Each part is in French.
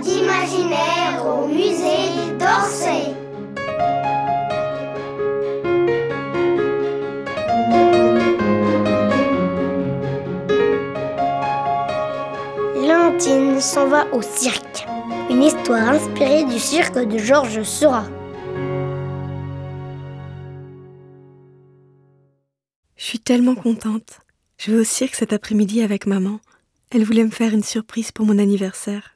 d'imaginaire au musée d'Orsay. Léontine s'en va au cirque. Une histoire inspirée du cirque de Georges Seurat. Je suis tellement contente. Je vais au cirque cet après-midi avec maman. Elle voulait me faire une surprise pour mon anniversaire.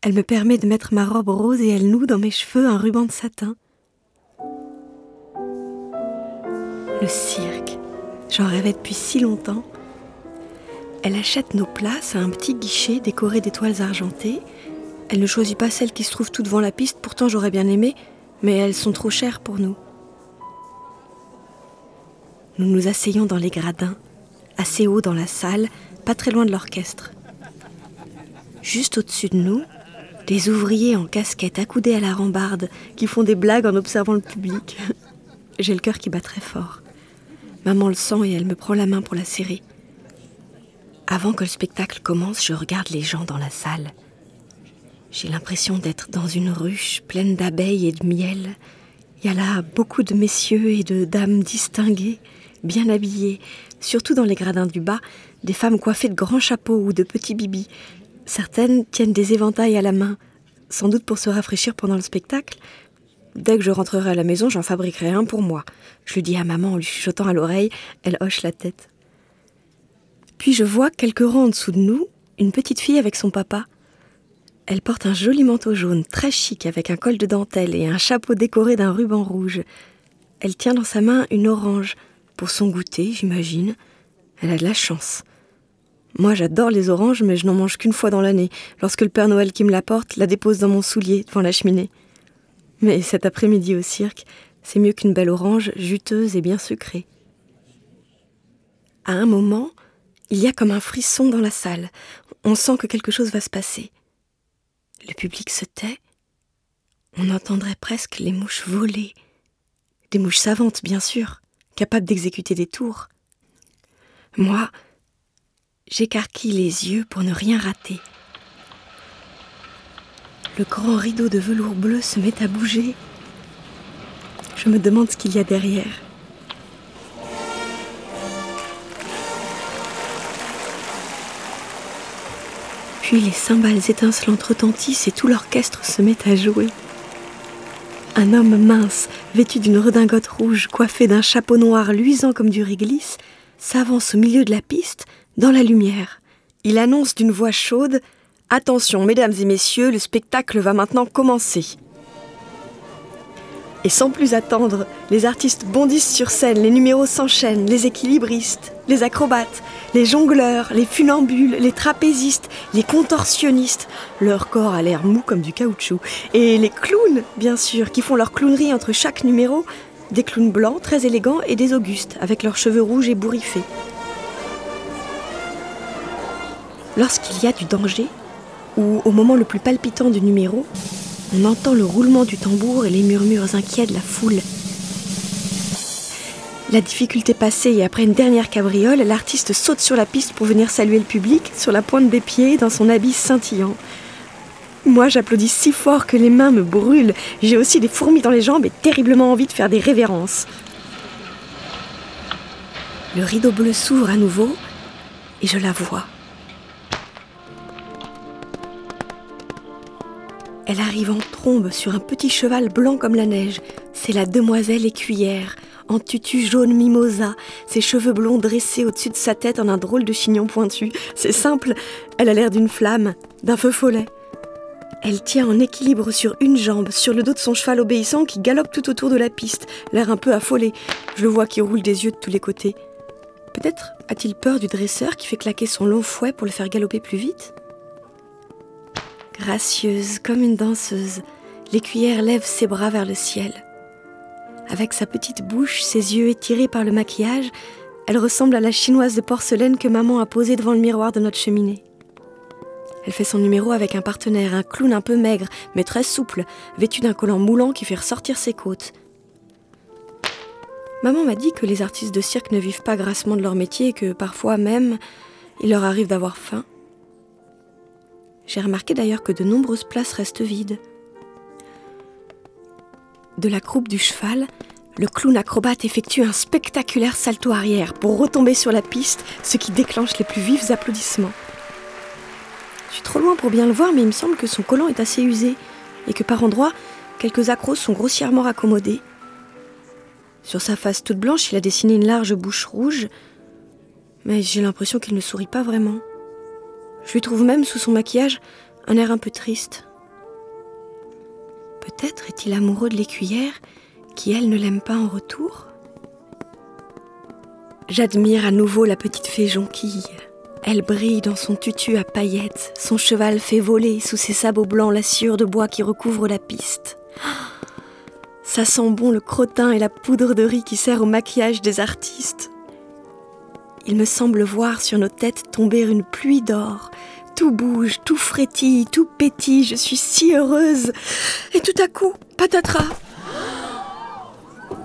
Elle me permet de mettre ma robe rose et elle noue dans mes cheveux un ruban de satin. Le cirque. J'en rêvais depuis si longtemps. Elle achète nos places à un petit guichet décoré d'étoiles argentées. Elle ne choisit pas celles qui se trouvent tout devant la piste, pourtant j'aurais bien aimé, mais elles sont trop chères pour nous. Nous nous asseyons dans les gradins, assez haut dans la salle, pas très loin de l'orchestre. Juste au-dessus de nous, des ouvriers en casquette accoudés à la rambarde qui font des blagues en observant le public. J'ai le cœur qui bat très fort. Maman le sent et elle me prend la main pour la serrer. Avant que le spectacle commence, je regarde les gens dans la salle. J'ai l'impression d'être dans une ruche pleine d'abeilles et de miel. Il y a là beaucoup de messieurs et de dames distingués bien habillées, surtout dans les gradins du bas, des femmes coiffées de grands chapeaux ou de petits bibis. Certaines tiennent des éventails à la main, sans doute pour se rafraîchir pendant le spectacle. Dès que je rentrerai à la maison, j'en fabriquerai un pour moi. Je le dis à maman en lui chuchotant à l'oreille, elle hoche la tête. Puis je vois quelques rangs en dessous de nous, une petite fille avec son papa. Elle porte un joli manteau jaune, très chic, avec un col de dentelle et un chapeau décoré d'un ruban rouge. Elle tient dans sa main une orange, pour son goûter, j'imagine. Elle a de la chance. Moi, j'adore les oranges, mais je n'en mange qu'une fois dans l'année, lorsque le Père Noël qui me l'apporte la dépose dans mon soulier devant la cheminée. Mais cet après-midi au cirque, c'est mieux qu'une belle orange juteuse et bien sucrée. À un moment, il y a comme un frisson dans la salle. On sent que quelque chose va se passer. Le public se tait. On entendrait presque les mouches voler. Des mouches savantes, bien sûr capable d'exécuter des tours. Moi, j'écarquille les yeux pour ne rien rater. Le grand rideau de velours bleu se met à bouger. Je me demande ce qu'il y a derrière. Puis les cymbales étincelantes retentissent et tout l'orchestre se met à jouer. Un homme mince, vêtu d'une redingote rouge, coiffé d'un chapeau noir luisant comme du réglisse, s'avance au milieu de la piste, dans la lumière. Il annonce d'une voix chaude Attention, mesdames et messieurs, le spectacle va maintenant commencer. Et sans plus attendre, les artistes bondissent sur scène, les numéros s'enchaînent, les équilibristes, les acrobates, les jongleurs, les funambules, les trapézistes, les contorsionnistes. Leur corps a l'air mou comme du caoutchouc. Et les clowns, bien sûr, qui font leur clownerie entre chaque numéro. Des clowns blancs, très élégants, et des augustes, avec leurs cheveux rouges et bourriffés. Lorsqu'il y a du danger, ou au moment le plus palpitant du numéro, on entend le roulement du tambour et les murmures inquiets de la foule. La difficulté passée et après une dernière cabriole, l'artiste saute sur la piste pour venir saluer le public sur la pointe des pieds dans son habit scintillant. Moi, j'applaudis si fort que les mains me brûlent. J'ai aussi des fourmis dans les jambes et terriblement envie de faire des révérences. Le rideau bleu s'ouvre à nouveau et je la vois. Elle arrive en trombe sur un petit cheval blanc comme la neige. C'est la demoiselle écuyère, en tutu jaune mimosa, ses cheveux blonds dressés au-dessus de sa tête en un drôle de chignon pointu. C'est simple, elle a l'air d'une flamme, d'un feu follet. Elle tient en équilibre sur une jambe, sur le dos de son cheval obéissant qui galope tout autour de la piste, l'air un peu affolé. Je le vois qui roule des yeux de tous les côtés. Peut-être a-t-il peur du dresseur qui fait claquer son long fouet pour le faire galoper plus vite? Gracieuse comme une danseuse, l'écuyère lève ses bras vers le ciel. Avec sa petite bouche, ses yeux étirés par le maquillage, elle ressemble à la chinoise de porcelaine que maman a posée devant le miroir de notre cheminée. Elle fait son numéro avec un partenaire, un clown un peu maigre, mais très souple, vêtu d'un collant moulant qui fait ressortir ses côtes. Maman m'a dit que les artistes de cirque ne vivent pas grassement de leur métier et que parfois même, il leur arrive d'avoir faim. J'ai remarqué d'ailleurs que de nombreuses places restent vides. De la croupe du cheval, le clown acrobate effectue un spectaculaire salto arrière pour retomber sur la piste, ce qui déclenche les plus vifs applaudissements. Je suis trop loin pour bien le voir, mais il me semble que son collant est assez usé et que par endroits, quelques accros sont grossièrement raccommodés. Sur sa face toute blanche, il a dessiné une large bouche rouge, mais j'ai l'impression qu'il ne sourit pas vraiment. Je lui trouve même sous son maquillage un air un peu triste. Peut-être est-il amoureux de l'écuyère qui, elle, ne l'aime pas en retour J'admire à nouveau la petite fée jonquille. Elle brille dans son tutu à paillettes, son cheval fait voler sous ses sabots blancs la sciure de bois qui recouvre la piste. Ça sent bon le crottin et la poudre de riz qui sert au maquillage des artistes. Il me semble voir sur nos têtes tomber une pluie d'or. Tout bouge, tout frétille, tout pétille, je suis si heureuse. Et tout à coup, patatras.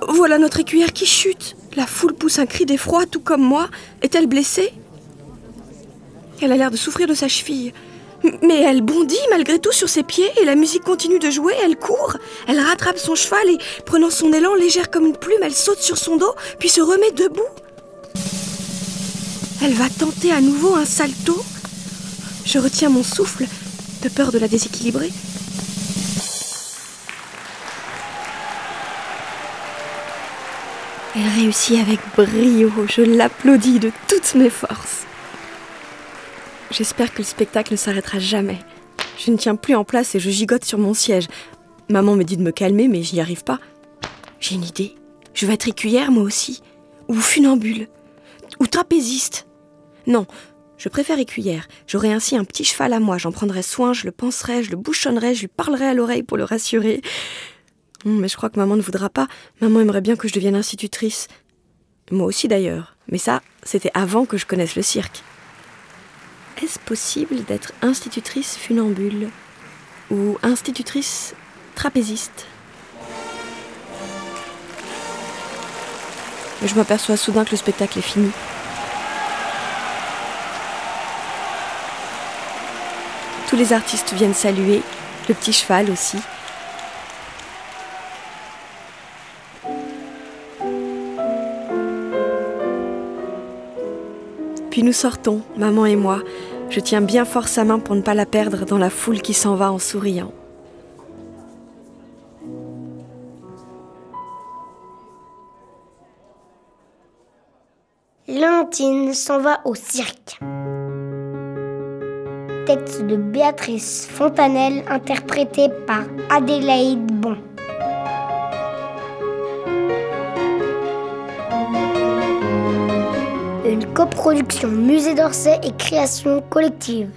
Voilà notre écuyère qui chute. La foule pousse un cri d'effroi, tout comme moi. Est-elle blessée? Elle a l'air de souffrir de sa cheville. Mais elle bondit malgré tout sur ses pieds et la musique continue de jouer, elle court, elle rattrape son cheval et, prenant son élan légère comme une plume, elle saute sur son dos, puis se remet debout. Elle va tenter à nouveau un salto. Je retiens mon souffle, de peur de la déséquilibrer. Elle réussit avec brio, je l'applaudis de toutes mes forces. J'espère que le spectacle ne s'arrêtera jamais. Je ne tiens plus en place et je gigote sur mon siège. Maman me dit de me calmer, mais j'y arrive pas. J'ai une idée. Je vais être écuyère, moi aussi. Ou funambule. Ou trapéziste. Non, je préfère écuyère. J'aurai ainsi un petit cheval à moi. J'en prendrai soin, je le penserai, je le bouchonnerai, je lui parlerai à l'oreille pour le rassurer. Hum, mais je crois que maman ne voudra pas. Maman aimerait bien que je devienne institutrice. Moi aussi d'ailleurs. Mais ça, c'était avant que je connaisse le cirque. Est-ce possible d'être institutrice funambule ou institutrice trapéziste? Je m'aperçois soudain que le spectacle est fini. Tous les artistes viennent saluer, le petit cheval aussi. Puis nous sortons, maman et moi. Je tiens bien fort sa main pour ne pas la perdre dans la foule qui s'en va en souriant. Léontine s'en va au cirque. Texte de Béatrice Fontanelle interprété par Adélaïde Bon. une coproduction Musée d'Orsay et création collective.